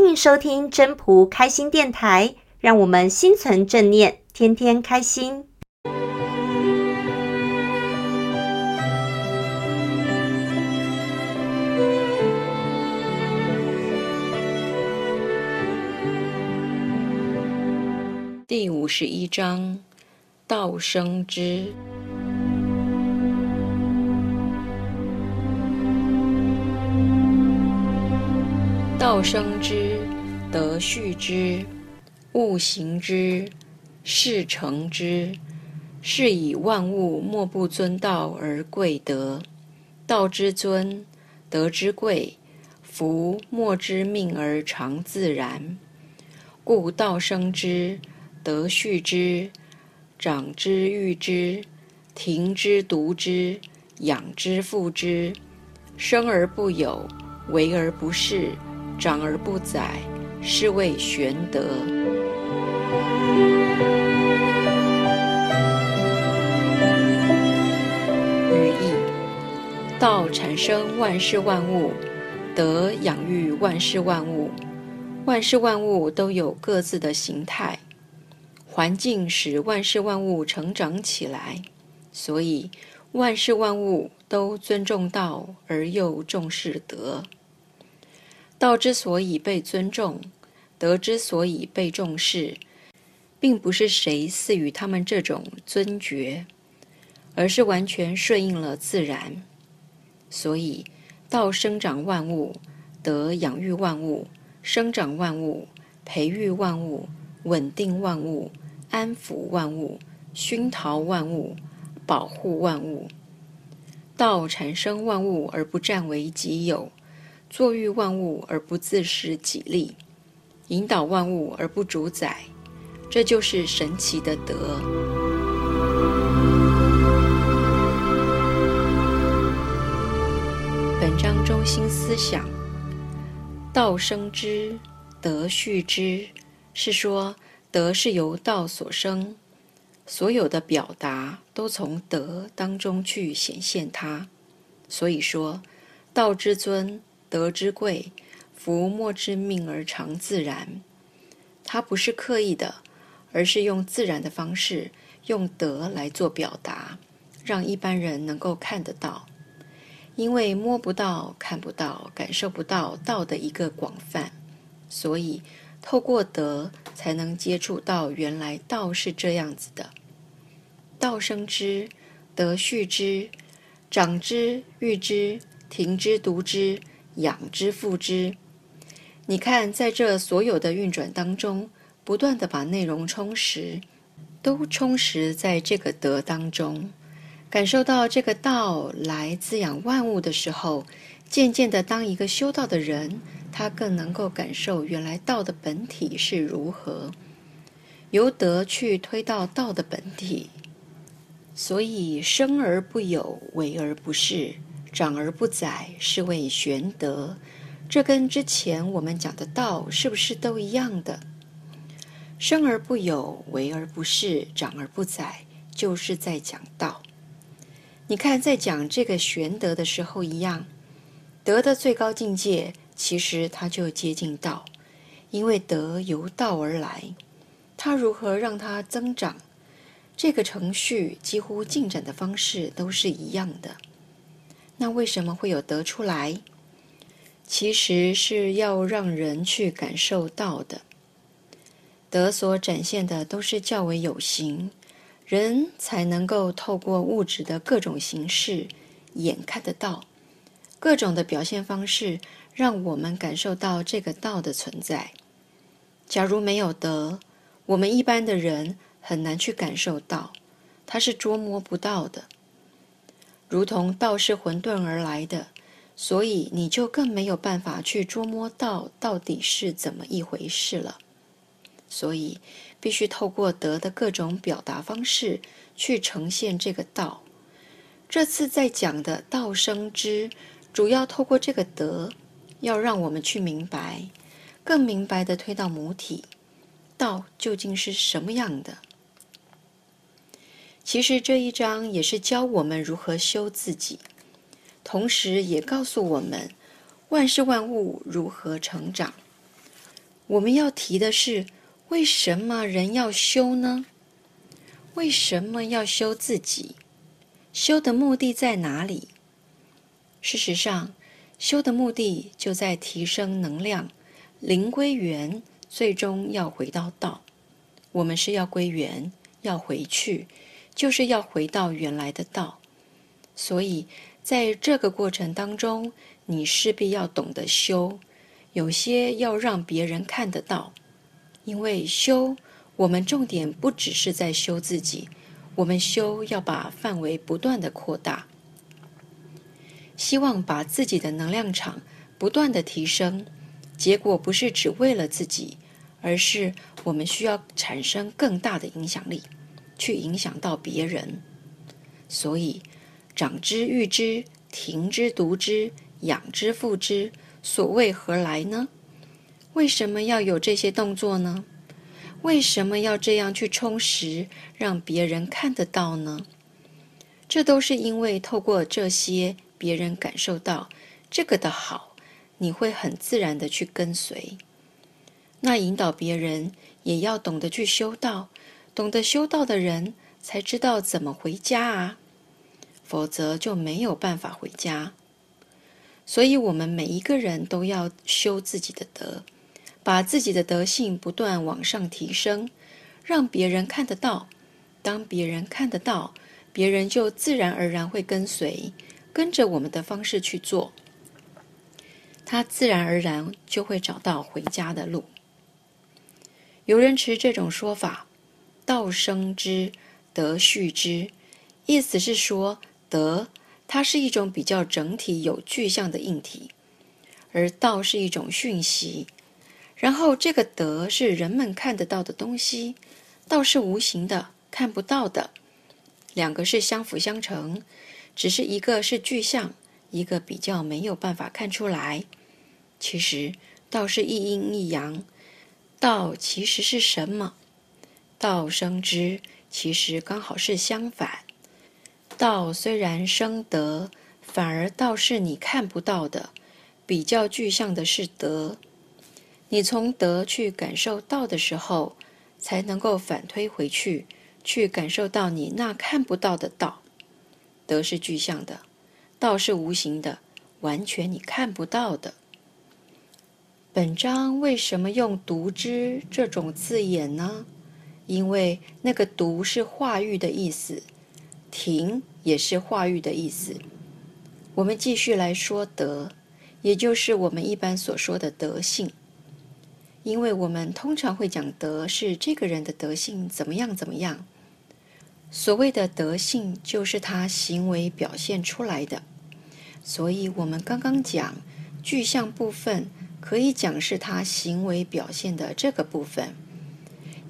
欢迎收听真仆开心电台，让我们心存正念，天天开心。第五十一章：道生之。道生之，德畜之，物行之，事成之。是以万物莫不尊道而贵德。道之尊，德之贵，夫莫之命而常自然。故道生之，德畜之，长之育之，庭之独之，养之覆之。生而不有，为而不恃。长而不宰，是谓玄德。语义：道产生万事万物，德养育万事万物。万事万物都有各自的形态，环境使万事万物成长起来，所以万事万物都尊重道，而又重视德。道之所以被尊重，德之所以被重视，并不是谁赐予他们这种尊爵，而是完全顺应了自然。所以，道生长万物，德养育万物，生长万物，培育万物，稳定万物，安抚万物，熏陶万物，保护万物。道产生万物而不占为己有。作育万物而不自食己力，引导万物而不主宰，这就是神奇的德。本章中心思想：道生之，德畜之，是说德是由道所生，所有的表达都从德当中去显现它。所以说，道之尊。德之贵，福莫之命而常自然。它不是刻意的，而是用自然的方式，用德来做表达，让一般人能够看得到。因为摸不到、看不到、感受不到道的一个广泛，所以透过德才能接触到原来道是这样子的。道生之，德畜之，长之，育之，停之，独之。养之覆之，你看，在这所有的运转当中，不断的把内容充实，都充实在这个德当中，感受到这个道来滋养万物的时候，渐渐的，当一个修道的人，他更能够感受原来道的本体是如何，由德去推到道的本体，所以生而不有，为而不恃。长而不宰，是谓玄德。这跟之前我们讲的道是不是都一样的？生而不有，为而不恃，长而不宰，就是在讲道。你看，在讲这个玄德的时候一样，德的最高境界，其实它就接近道，因为德由道而来，它如何让它增长？这个程序几乎进展的方式都是一样的。那为什么会有德出来？其实是要让人去感受到的。德所展现的都是较为有形，人才能够透过物质的各种形式，眼看得到各种的表现方式，让我们感受到这个道的存在。假如没有德，我们一般的人很难去感受到，它是捉摸不到的。如同道是混沌而来的，所以你就更没有办法去捉摸到到底是怎么一回事了。所以必须透过德的各种表达方式去呈现这个道。这次在讲的道生之，主要透过这个德，要让我们去明白，更明白地推到母体，道究竟是什么样的。其实这一章也是教我们如何修自己，同时也告诉我们万事万物如何成长。我们要提的是，为什么人要修呢？为什么要修自己？修的目的在哪里？事实上，修的目的就在提升能量，灵归元，最终要回到道。我们是要归元，要回去，就是要回到原来的道。所以，在这个过程当中，你势必要懂得修，有些要让别人看得到，因为修，我们重点不只是在修自己，我们修要把范围不断地扩大。希望把自己的能量场不断的提升，结果不是只为了自己，而是我们需要产生更大的影响力，去影响到别人。所以，长之育之，停之独之，养之复之，所谓何来呢？为什么要有这些动作呢？为什么要这样去充实，让别人看得到呢？这都是因为透过这些。别人感受到这个的好，你会很自然的去跟随。那引导别人也要懂得去修道，懂得修道的人才知道怎么回家啊，否则就没有办法回家。所以，我们每一个人都要修自己的德，把自己的德性不断往上提升，让别人看得到。当别人看得到，别人就自然而然会跟随。跟着我们的方式去做，他自然而然就会找到回家的路。有人持这种说法：“道生之，德畜之。”意思是说，德它是一种比较整体、有具象的硬体，而道是一种讯息。然后，这个德是人们看得到的东西，道是无形的、看不到的，两个是相辅相成。只是一个是具象，一个比较没有办法看出来。其实道是一阴一阳，道其实是什么？道生之，其实刚好是相反。道虽然生德，反而道是你看不到的，比较具象的是德。你从德去感受道的时候，才能够反推回去，去感受到你那看不到的道。德是具象的，道是无形的，完全你看不到的。本章为什么用“独之”这种字眼呢？因为那个“独”是化育的意思，“停”也是化育的意思。我们继续来说德，也就是我们一般所说的德性。因为我们通常会讲德是这个人的德性怎么样怎么样。所谓的德性，就是他行为表现出来的。所以，我们刚刚讲具象部分，可以讲是他行为表现的这个部分，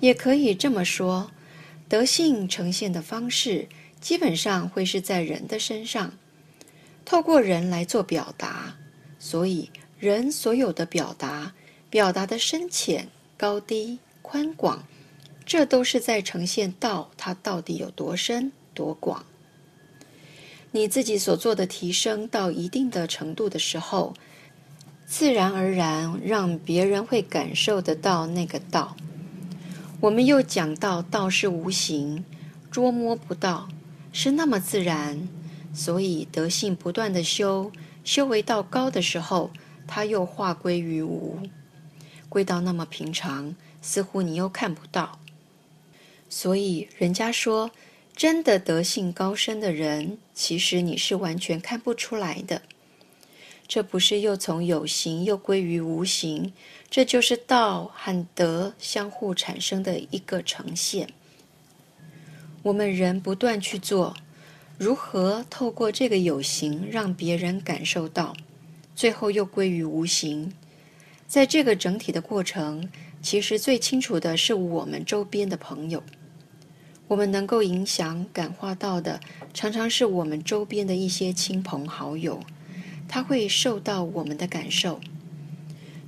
也可以这么说，德性呈现的方式，基本上会是在人的身上，透过人来做表达。所以，人所有的表达，表达的深浅、高低、宽广。这都是在呈现道，它到底有多深多广。你自己所做的提升到一定的程度的时候，自然而然让别人会感受得到那个道。我们又讲到道是无形，捉摸不到，是那么自然，所以德性不断的修，修为到高的时候，它又化归于无，归到那么平常，似乎你又看不到。所以，人家说，真的德性高深的人，其实你是完全看不出来的。这不是又从有形又归于无形，这就是道和德相互产生的一个呈现。我们人不断去做，如何透过这个有形让别人感受到，最后又归于无形。在这个整体的过程，其实最清楚的是我们周边的朋友。我们能够影响、感化到的，常常是我们周边的一些亲朋好友，他会受到我们的感受。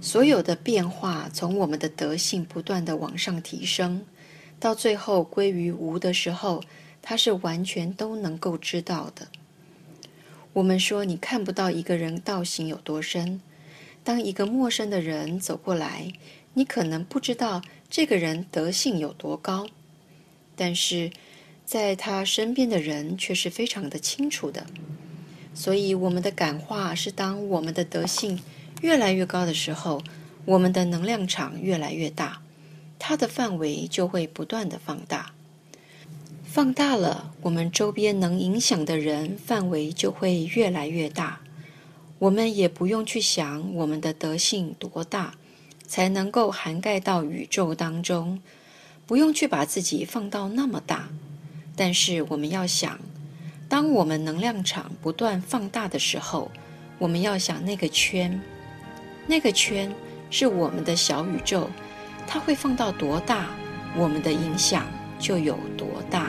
所有的变化，从我们的德性不断的往上提升，到最后归于无的时候，他是完全都能够知道的。我们说，你看不到一个人道行有多深，当一个陌生的人走过来，你可能不知道这个人德性有多高，但是在他身边的人却是非常的清楚的。所以，我们的感化是当我们的德性越来越高的时候，我们的能量场越来越大，它的范围就会不断的放大。放大了，我们周边能影响的人范围就会越来越大。我们也不用去想我们的德性多大，才能够涵盖到宇宙当中，不用去把自己放到那么大。但是我们要想。当我们能量场不断放大的时候，我们要想那个圈，那个圈是我们的小宇宙，它会放到多大，我们的影响就有多大。